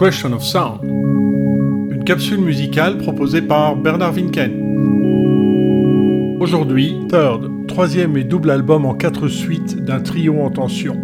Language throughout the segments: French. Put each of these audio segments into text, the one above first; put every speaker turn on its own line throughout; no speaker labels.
Question of Sound, une capsule musicale proposée par Bernard Winken. Aujourd'hui, Third, troisième et double album en quatre suites d'un trio en tension.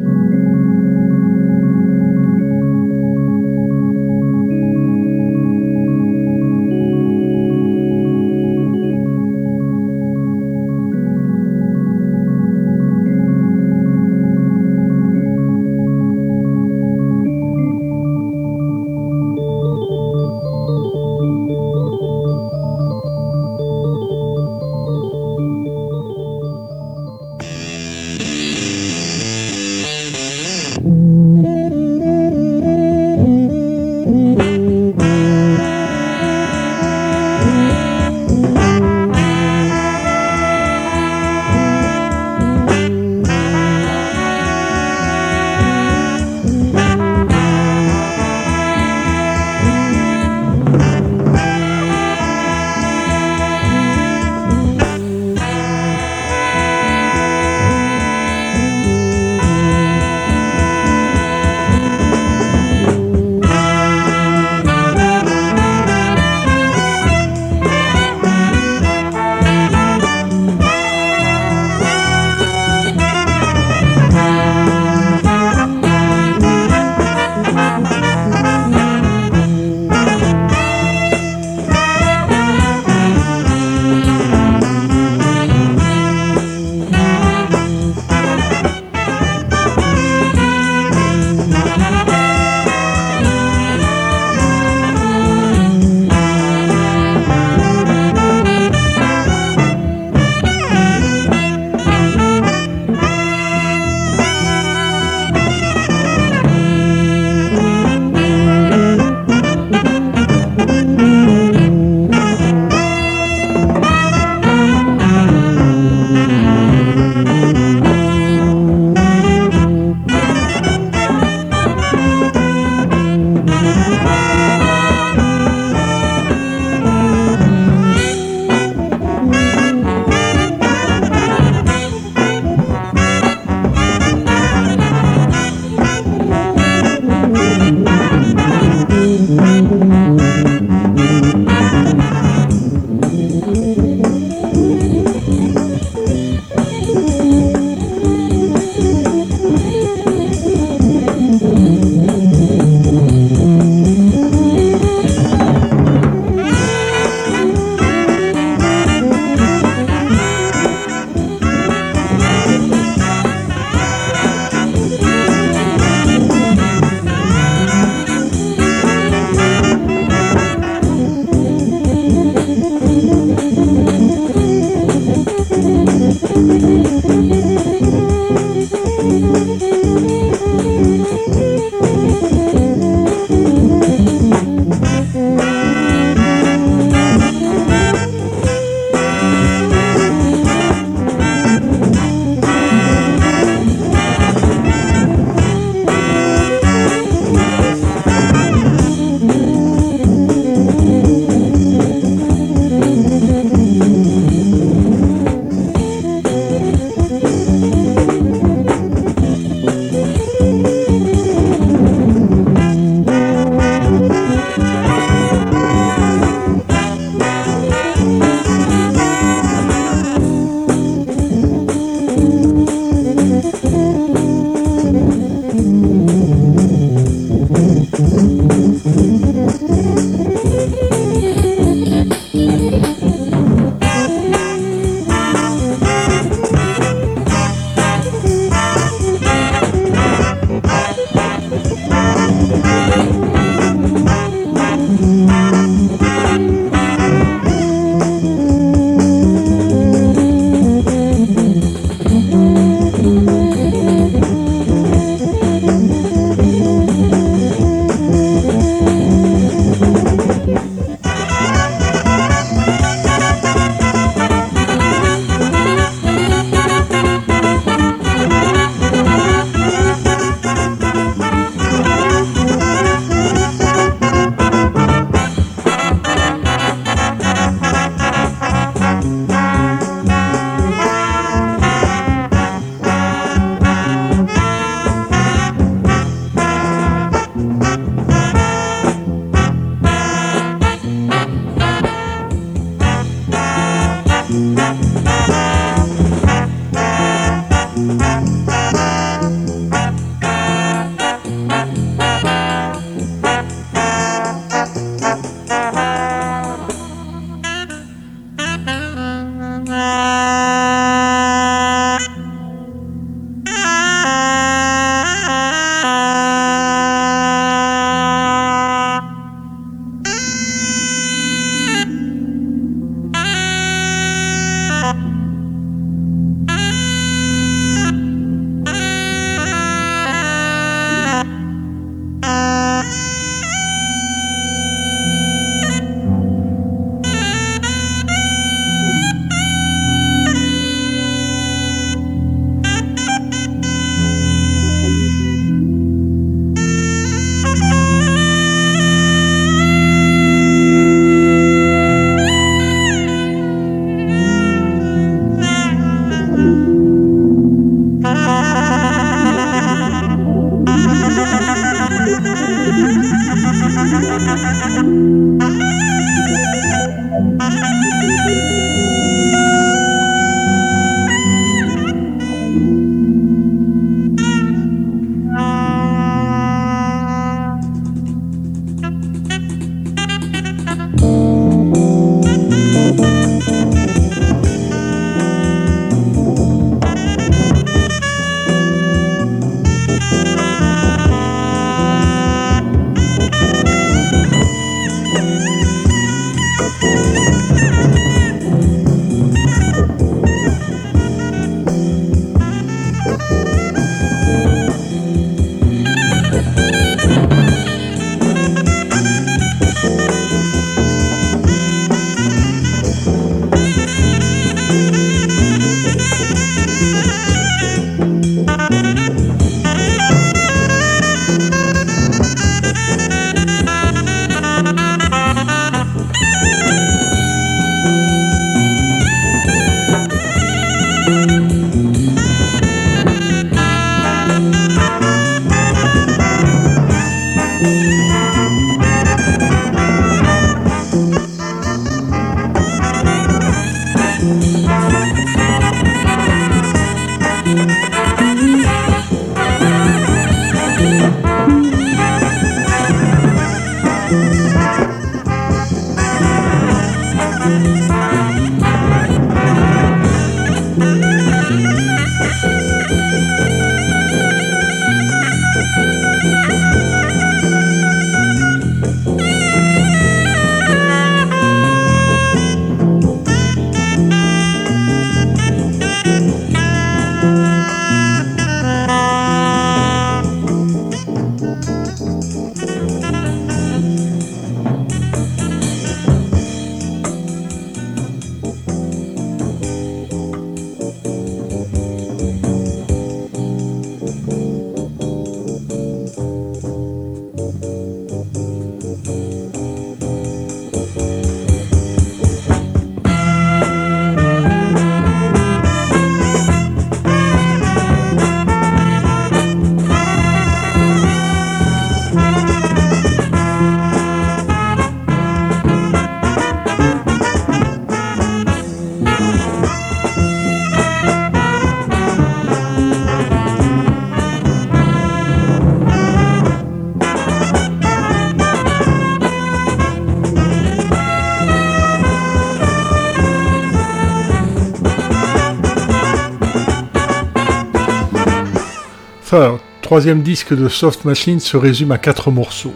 Troisième disque de Soft Machine, se résume à quatre morceaux,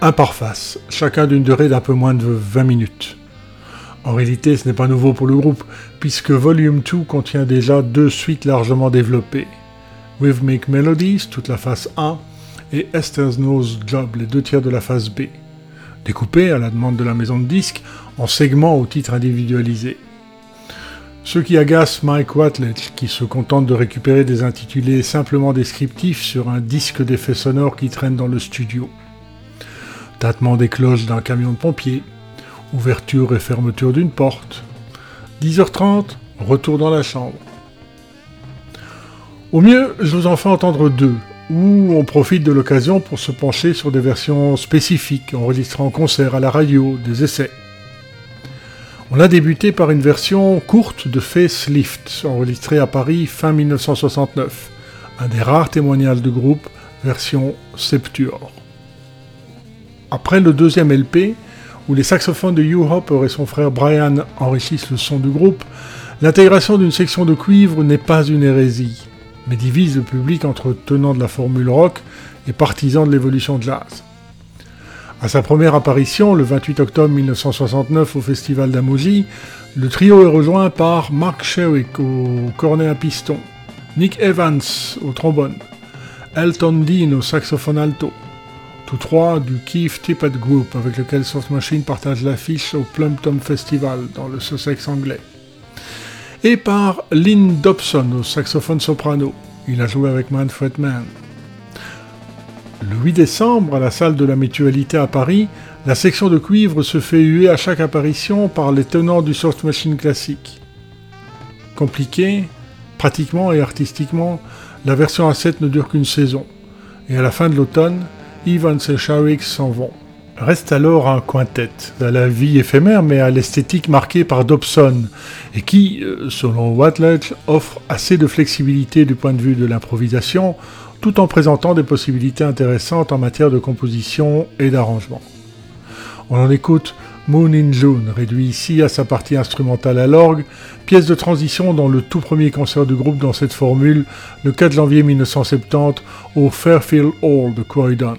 un par face, chacun d'une durée d'un peu moins de 20 minutes. En réalité, ce n'est pas nouveau pour le groupe, puisque Volume 2 contient déjà deux suites largement développées. Rhythmic Melodies, toute la phase 1, et Esther's Nose Job, les deux tiers de la phase B, découpés à la demande de la maison de disques en segments au titre individualisé. Ce qui agace Mike Watledge, qui se contente de récupérer des intitulés simplement descriptifs sur un disque d'effets sonores qui traîne dans le studio. Tâtement des cloches d'un camion de pompiers, ouverture et fermeture d'une porte. 10h30, retour dans la chambre. Au mieux, je vous en fais entendre deux, où on profite de l'occasion pour se pencher sur des versions spécifiques, enregistrées en concert à la radio, des essais. On a débuté par une version courte de Facelift, enregistrée à Paris fin 1969, un des rares témoignages de groupe, version Septuor. Après le deuxième LP, où les saxophones de Hugh Hopper et son frère Brian enrichissent le son du groupe, l'intégration d'une section de cuivre n'est pas une hérésie, mais divise le public entre tenants de la formule rock et partisans de l'évolution jazz. À sa première apparition, le 28 octobre 1969 au Festival d'Amosi, le trio est rejoint par Mark Sherrick au cornet à piston, Nick Evans au trombone, Elton Dean au saxophone alto, tous trois du Keith Tippett Group avec lequel Soft Machine partage l'affiche au Plumpton Festival dans le Sussex anglais. Et par Lynn Dobson au saxophone soprano. Il a joué avec Manfred Mann. Le 8 décembre, à la salle de la Mutualité à Paris, la section de cuivre se fait huer à chaque apparition par les tenants du Soft Machine classique. Compliqué, pratiquement et artistiquement, la version A7 ne dure qu'une saison. Et à la fin de l'automne, Evans et Sharix s'en vont. Reste alors un quintet, à la vie éphémère mais à l'esthétique marquée par Dobson, et qui, euh, selon Watledge, offre assez de flexibilité du point de vue de l'improvisation, tout en présentant des possibilités intéressantes en matière de composition et d'arrangement. On en écoute Moon in June, réduit ici à sa partie instrumentale à l'orgue, pièce de transition dans le tout premier concert du groupe dans cette formule, le 4 janvier 1970 au Fairfield Hall de Croydon.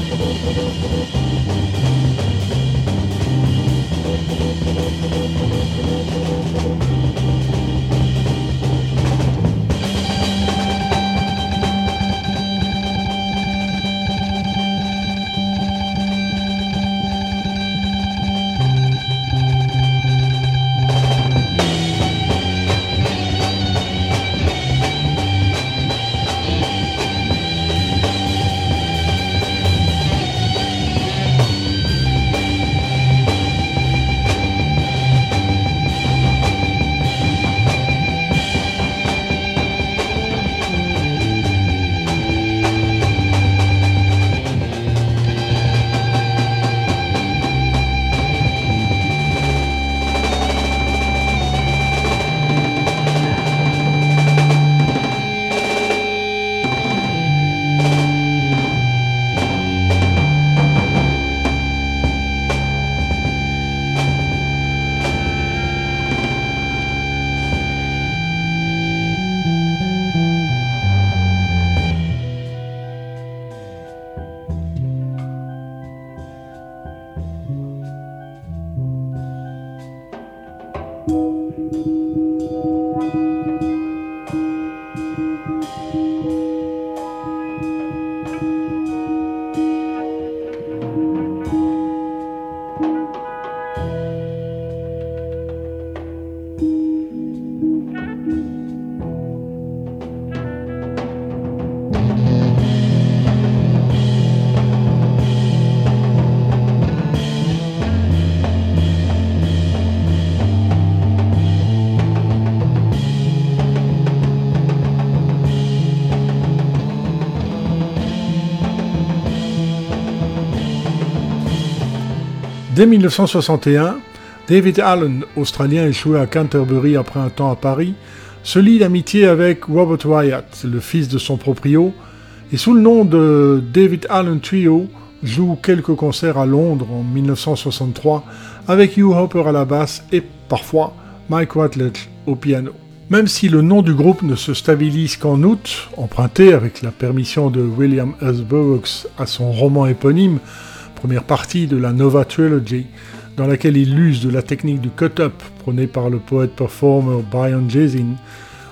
Thank Dès 1961, David Allen, australien échoué à Canterbury après un temps à Paris, se lie d'amitié avec Robert Wyatt, le fils de son proprio, et sous le nom de David Allen Trio, joue quelques concerts à Londres en 1963 avec Hugh Hopper à la basse et parfois Mike Watledge au piano. Même si le nom du groupe ne se stabilise qu'en août, emprunté avec la permission de William S. Burroughs à son roman éponyme, première partie de la Nova Trilogy, dans laquelle il use de la technique du cut-up prônée par le poète-performer Brian Jason,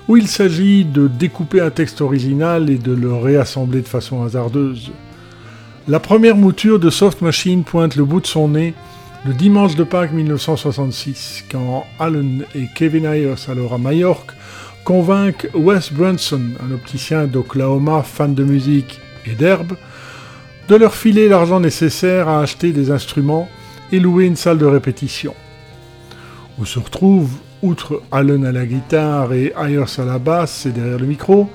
où il s'agit de découper un texte original et de le réassembler de façon hasardeuse. La première mouture de Soft Machine pointe le bout de son nez le dimanche de Pâques 1966, quand Allen et Kevin Ayers, alors à Majorque, convainquent Wes Brunson, un opticien d'Oklahoma fan de musique et d'herbe, de leur filer l'argent nécessaire à acheter des instruments et louer une salle de répétition. Où se retrouvent, outre Allen à la guitare et Ayers à la basse et derrière le micro,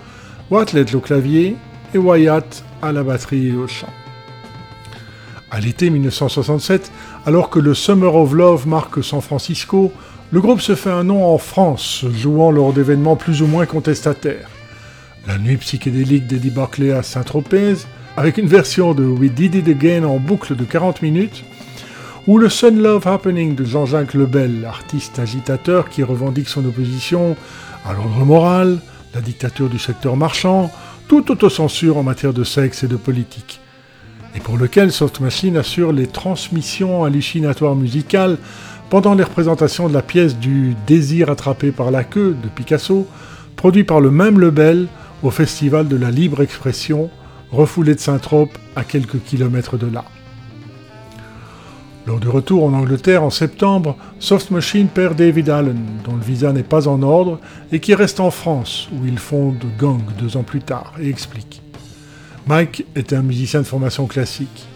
Watledge au clavier et Wyatt à la batterie et au chant. À l'été 1967, alors que le Summer of Love marque San Francisco, le groupe se fait un nom en France, jouant lors d'événements plus ou moins contestataires. La nuit psychédélique d'Eddie Barclay à Saint-Tropez, avec une version de We Did It Again en boucle de 40 minutes, ou le Sun Love Happening de Jean-Jacques Lebel, artiste agitateur qui revendique son opposition à l'ordre moral, la dictature du secteur marchand, toute autocensure en matière de sexe et de politique, et pour lequel Soft Machine assure les transmissions hallucinatoires musicales pendant les représentations de la pièce du Désir attrapé par la queue de Picasso, produit par le même Lebel au Festival de la libre expression refoulé de Saint-Trope à quelques kilomètres de là. Lors du retour en Angleterre en septembre, Soft Machine perd David Allen, dont le visa n'est pas en ordre, et qui reste en France, où il fonde Gang deux ans plus tard, et explique. Mike était un musicien de formation classique.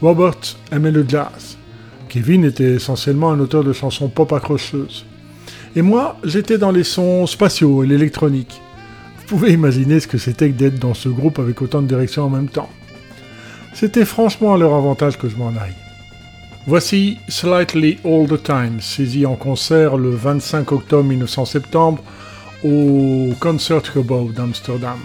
Robert aimait le jazz. Kevin était essentiellement un auteur de chansons pop accrocheuses. Et moi, j'étais dans les sons spatiaux et l'électronique. Vous pouvez imaginer ce que c'était que d'être dans ce groupe avec autant de directions en même temps. C'était franchement à leur avantage que je m'en aille. Voici Slightly All the Time, saisi en concert le 25 octobre 1970 au Concert Concertgebouw d'Amsterdam.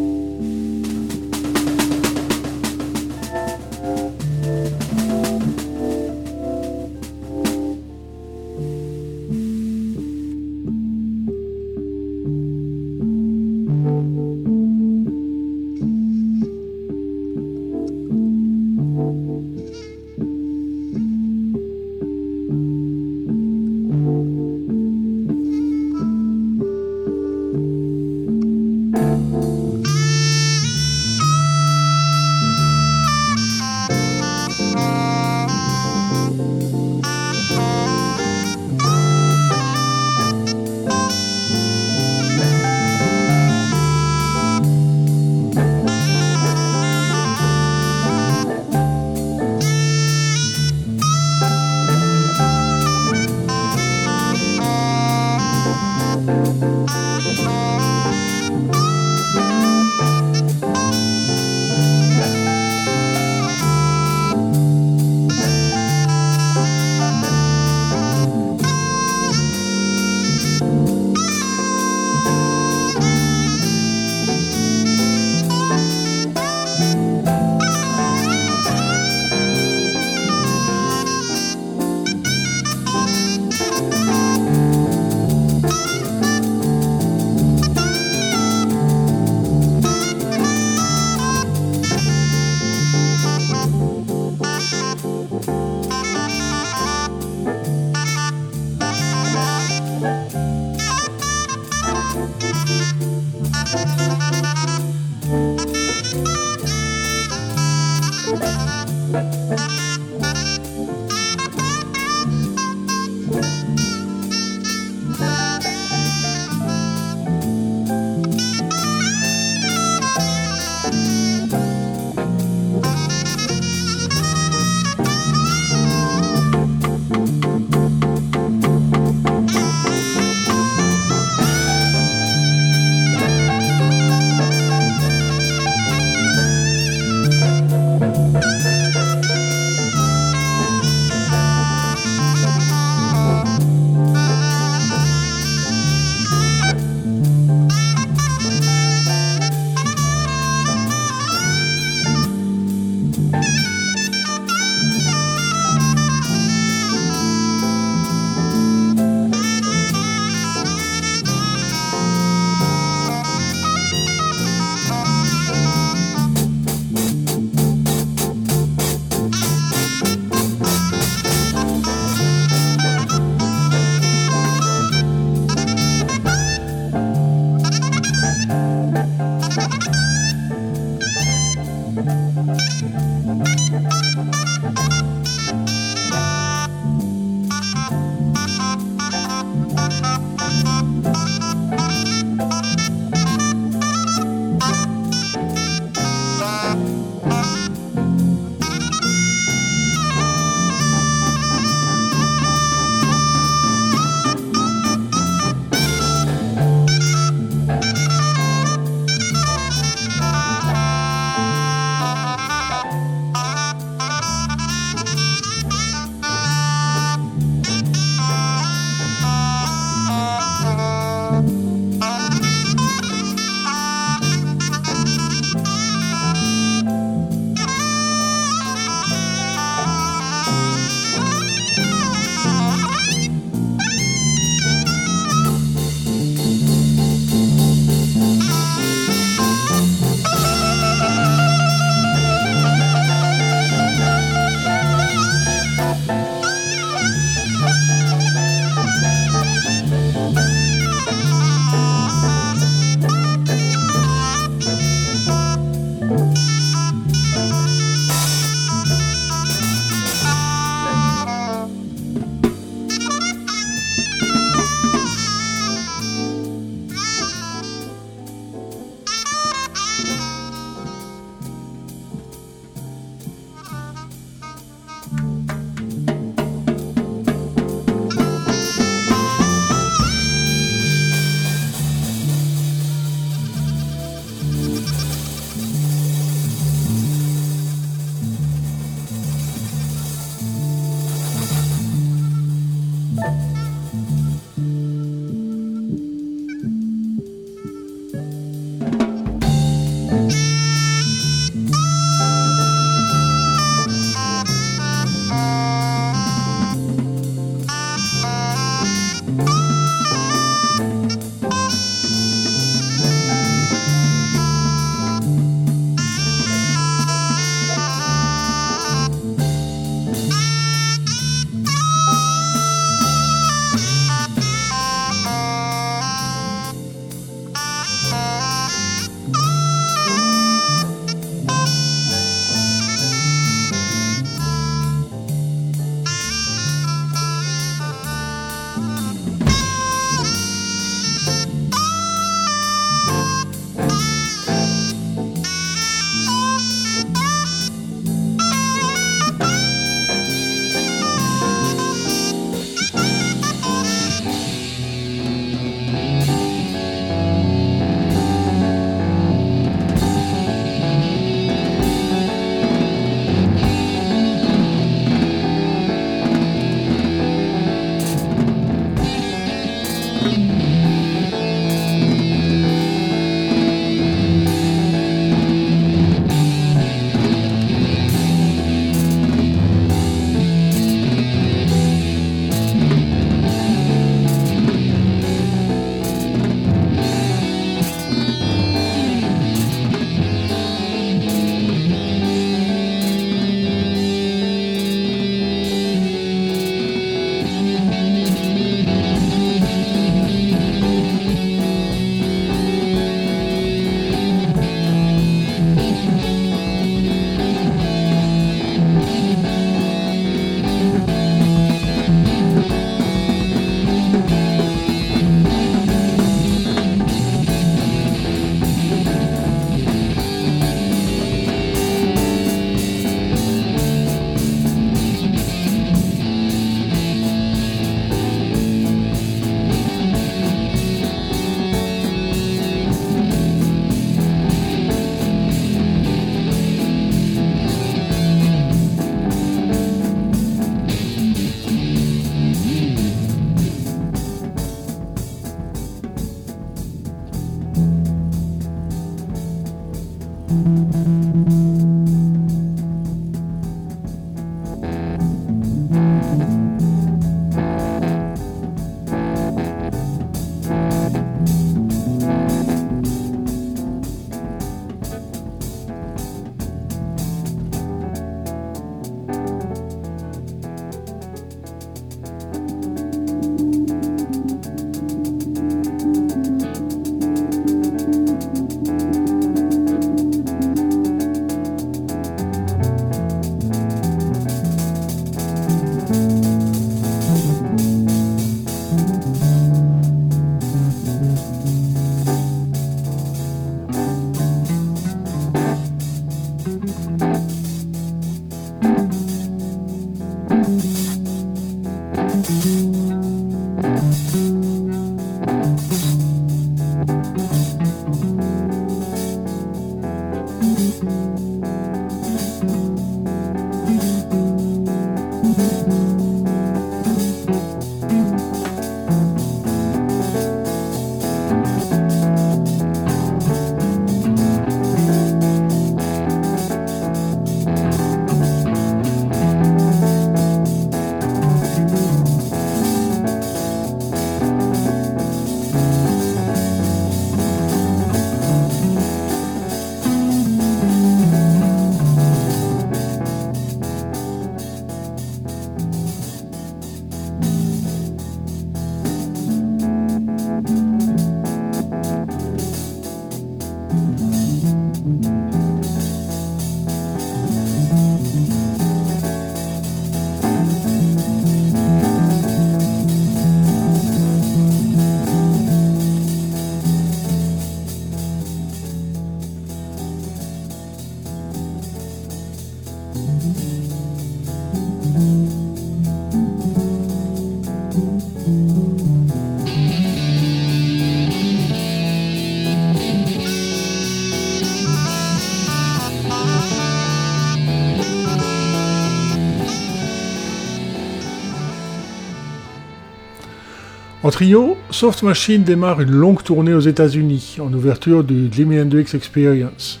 En trio, Soft Machine démarre une longue tournée aux États-Unis, en ouverture du Jimi Hendrix Experience.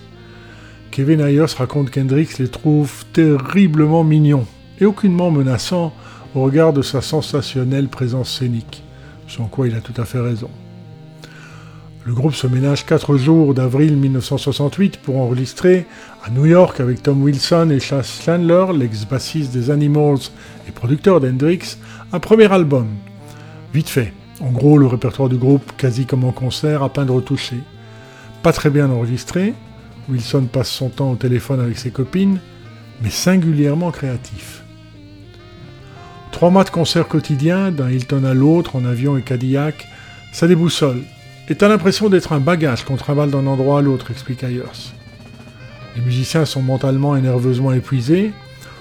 Kevin Ayers raconte qu'Hendrix les trouve terriblement mignons et aucunement menaçants au regard de sa sensationnelle présence scénique, sans quoi il a tout à fait raison. Le groupe se ménage quatre jours d'avril 1968 pour enregistrer à New York avec Tom Wilson et Chas Chandler, l'ex-bassiste des Animals et producteur d'Hendrix, un premier album Vite fait. En gros, le répertoire du groupe, quasi comme en concert, à peine retouché. Pas très bien enregistré. Wilson passe son temps au téléphone avec ses copines, mais singulièrement créatif. Trois mois de concert quotidien, d'un Hilton à l'autre, en avion et Cadillac, ça déboussole. Et t'as l'impression d'être un bagage qu'on travaille d'un endroit à l'autre, explique Ayers. Les musiciens sont mentalement et nerveusement épuisés,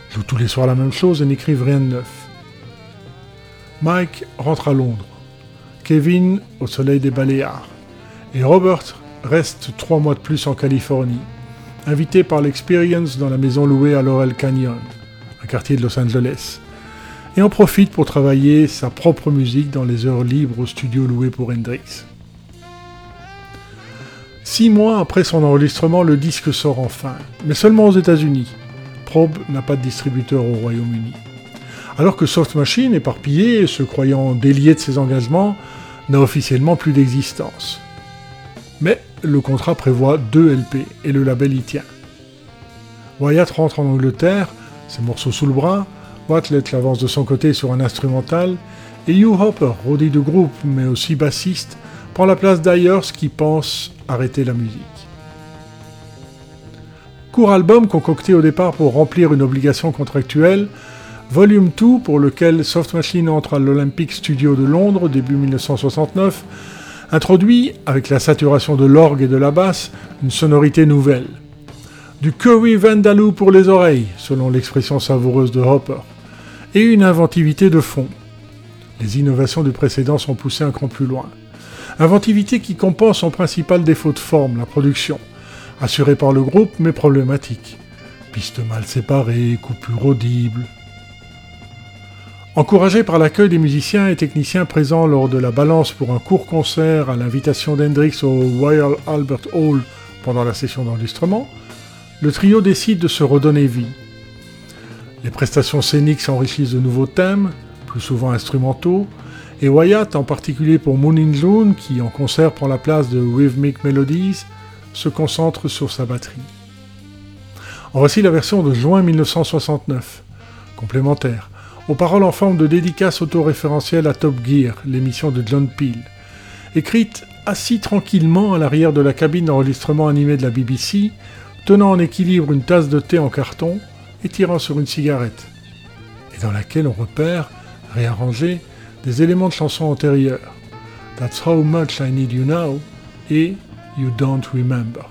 jouent tous les soirs la même chose et n'écrivent rien de neuf. Mike rentre à Londres, Kevin au soleil des Baléares, et Robert reste trois mois de plus en Californie, invité par l'Experience dans la maison louée à Laurel Canyon, un quartier de Los Angeles, et en profite pour travailler sa propre musique dans les heures libres au studio loué pour Hendrix. Six mois après son enregistrement, le disque sort enfin, mais seulement aux États-Unis. Probe n'a pas de distributeur au Royaume-Uni alors que Soft Machine, éparpillé, se croyant délié de ses engagements, n'a officiellement plus d'existence. Mais le contrat prévoit deux LP et le label y tient. Wyatt rentre en Angleterre, ses morceaux sous le bras, Wattlet l'avance de son côté sur un instrumental, et Hugh Hopper, rodé de groupe mais aussi bassiste, prend la place d'Ayers qui pense arrêter la musique. Court album concocté au départ pour remplir une obligation contractuelle, Volume 2, pour lequel Soft Machine entre à l'Olympic Studio de Londres début 1969, introduit, avec la saturation de l'orgue et de la basse, une sonorité nouvelle. Du curry Vandaloo pour les oreilles, selon l'expression savoureuse de Hopper, et une inventivité de fond. Les innovations du précédent sont poussées un cran plus loin. Inventivité qui compense son principal défaut de forme, la production, assurée par le groupe mais problématique. Pistes mal séparées, coupures audibles, Encouragé par l'accueil des musiciens et techniciens présents lors de la balance pour un court concert à l'invitation d'Hendrix au Royal Albert Hall
pendant la session d'enregistrement, le trio décide de se redonner vie. Les prestations scéniques s'enrichissent de nouveaux thèmes, plus souvent instrumentaux, et Wyatt, en particulier pour Moon in June, qui en concert prend la place de Rhythmic Melodies, se concentre sur sa batterie. En voici la version de juin 1969, complémentaire, aux paroles en forme de dédicace autoréférentielle à Top Gear, l'émission de John Peel, écrite assis tranquillement à l'arrière de la cabine d'enregistrement animée de la BBC, tenant en équilibre une tasse de thé en carton et tirant sur une cigarette, et dans laquelle on repère, réarrangé, des éléments de chansons antérieures. That's how much I need you now et You don't remember.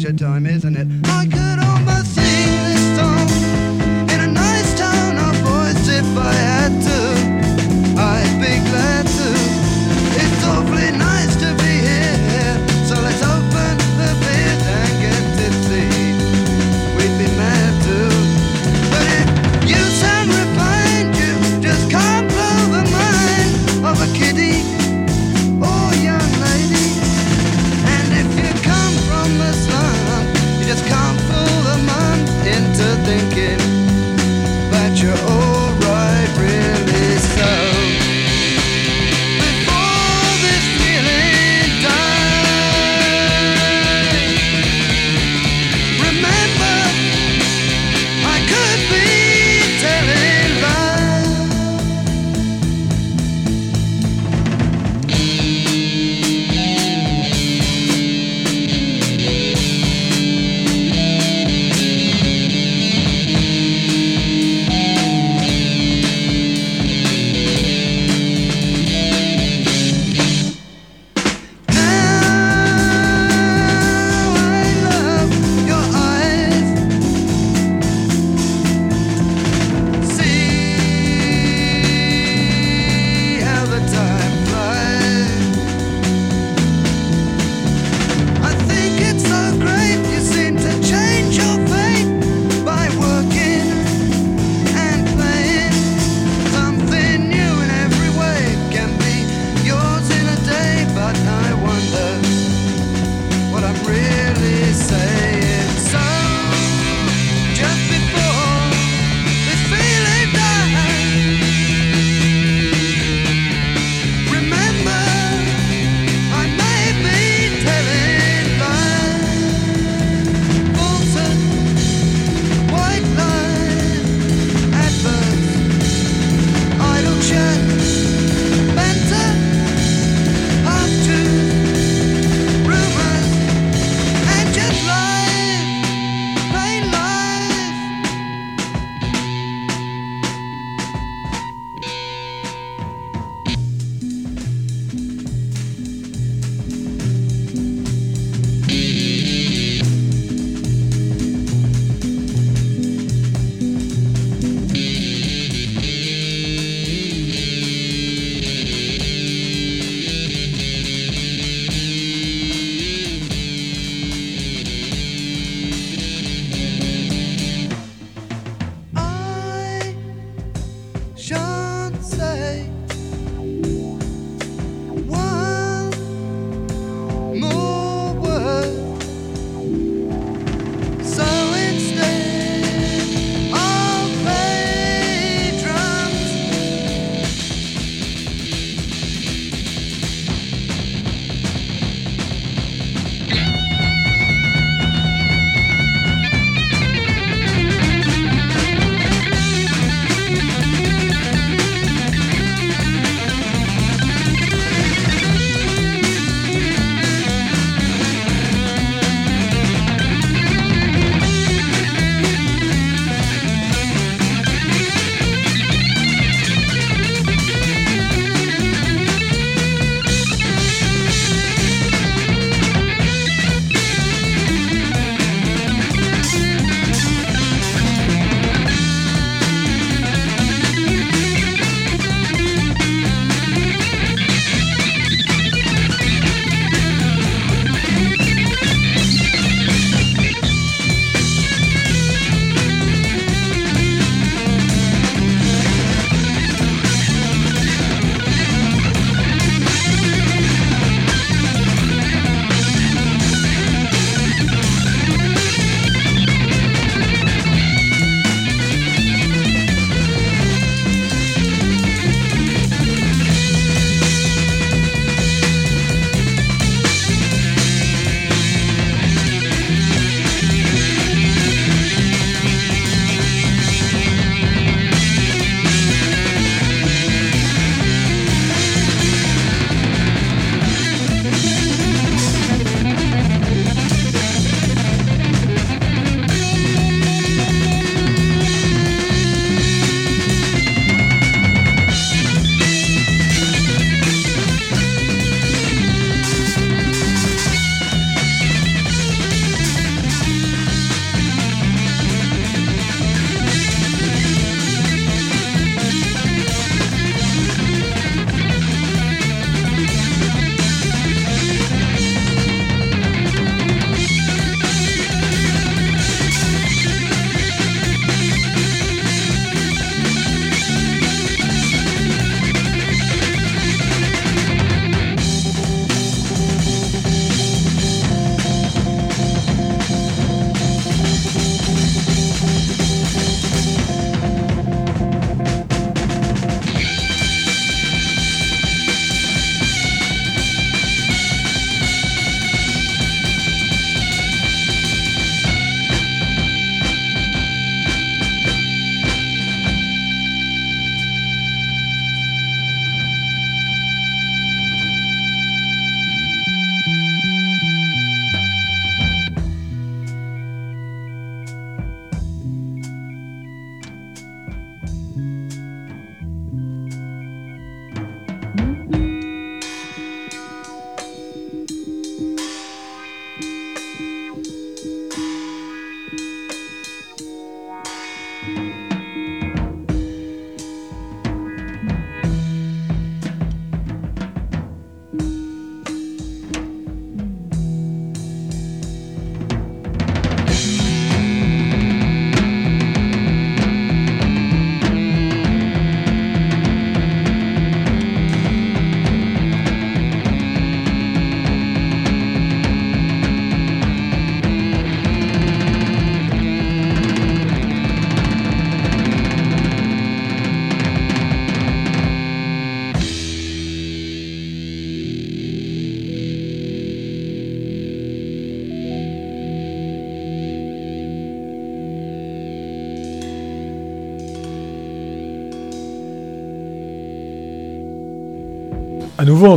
time, isn't it?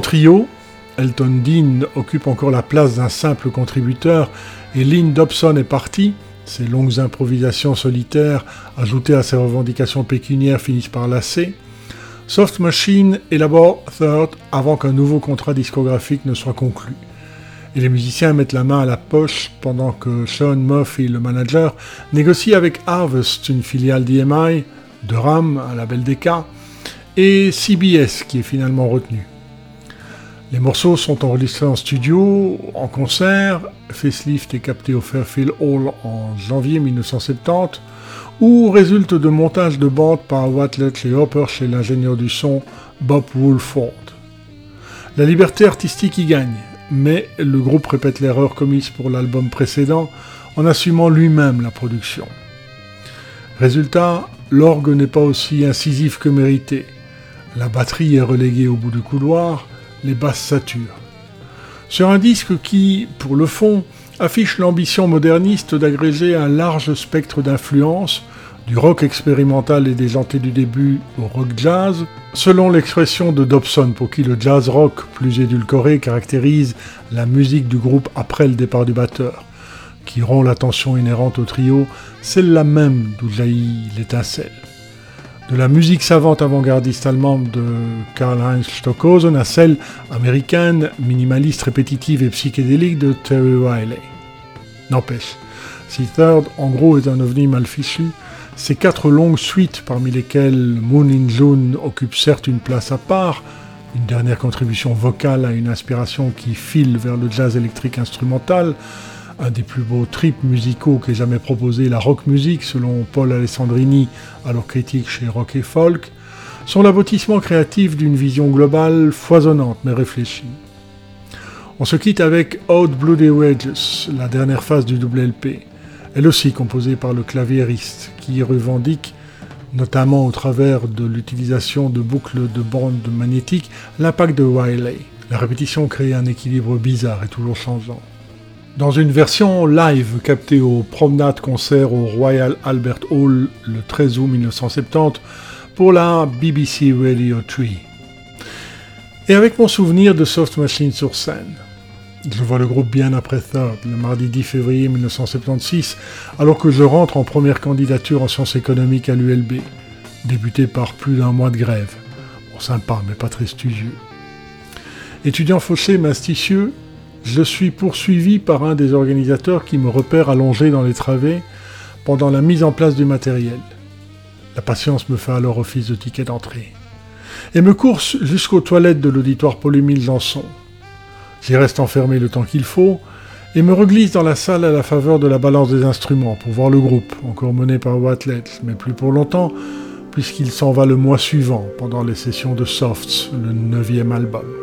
Trio, Elton Dean occupe encore la place d'un simple contributeur et Lynn Dobson est parti. Ses longues improvisations solitaires, ajoutées à ses revendications pécuniaires, finissent par lasser. Soft Machine élabore Third avant qu'un nouveau contrat discographique ne soit conclu. Et les musiciens mettent la main à la poche pendant que Sean Murphy, le manager, négocie avec Harvest, une filiale d'EMI, de RAM, un label DK, et CBS qui est finalement retenu. Les morceaux sont enregistrés en studio, en concert, Facelift est capté au Fairfield Hall en janvier 1970, ou résulte de montage de bande par Watlet et Hopper chez l'ingénieur du son Bob Woolford. La liberté artistique y gagne, mais le groupe répète l'erreur commise pour l'album précédent en assumant lui-même la production. Résultat, l'orgue n'est pas aussi incisif que mérité. La batterie est reléguée au bout du couloir, les basses saturent. Sur un disque qui, pour le fond, affiche l'ambition moderniste d'agréger un large spectre d'influences, du rock expérimental et déjanté du début au rock jazz, selon l'expression de Dobson, pour qui le jazz rock plus édulcoré caractérise la musique du groupe après le départ du batteur, qui rompt la tension inhérente au trio, celle-là même d'où jaillit l'étincelle. De la musique savante avant-gardiste allemande de Karl-Heinz Stockhausen à celle américaine, minimaliste, répétitive et psychédélique de Terry Riley. N'empêche, si Third en gros est un ovni mal fichu, ces quatre longues suites, parmi lesquelles Moon in June occupe certes une place à part, une dernière contribution vocale à une inspiration qui file vers le jazz électrique instrumental, un des plus beaux trips musicaux qu'ait jamais proposé la rock music selon Paul Alessandrini, alors critique chez Rock et Folk, sont l'aboutissement créatif d'une vision globale foisonnante mais réfléchie. On se quitte avec Out Bloody Wages, la dernière phase du double LP elle aussi composée par le claviériste, qui revendique, notamment au travers de l'utilisation de boucles de bandes magnétiques, l'impact de Wiley. La répétition crée un équilibre bizarre et toujours changeant. Dans une version live captée au Promenade Concert au Royal Albert Hall le 13 août 1970 pour la BBC Radio 3. Et avec mon souvenir de Soft Machine sur scène. Je vois le groupe bien après Third, le mardi 10 février 1976, alors que je rentre en première candidature en sciences économiques à l'ULB, débuté par plus d'un mois de grève. Bon, sympa, mais pas très studieux. Étudiant fauché mais astucieux, je suis poursuivi par un des organisateurs qui me repère allongé dans les travées pendant la mise en place du matériel. La patience me fait alors office de ticket d'entrée. Et me course jusqu'aux toilettes de l'auditoire Paul-Émile Janson. J'y reste enfermé le temps qu'il faut, et me reglisse dans la salle à la faveur de la balance des instruments pour voir le groupe, encore mené par Watlet, mais plus pour longtemps, puisqu'il s'en va le mois suivant, pendant les sessions de Softs, le neuvième album.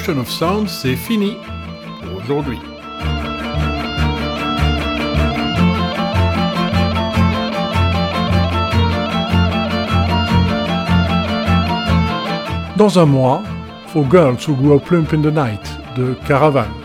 Question of Sound, c'est fini pour aujourd'hui. Dans un mois, For Girls Who Grow Plump in the Night de Caravan.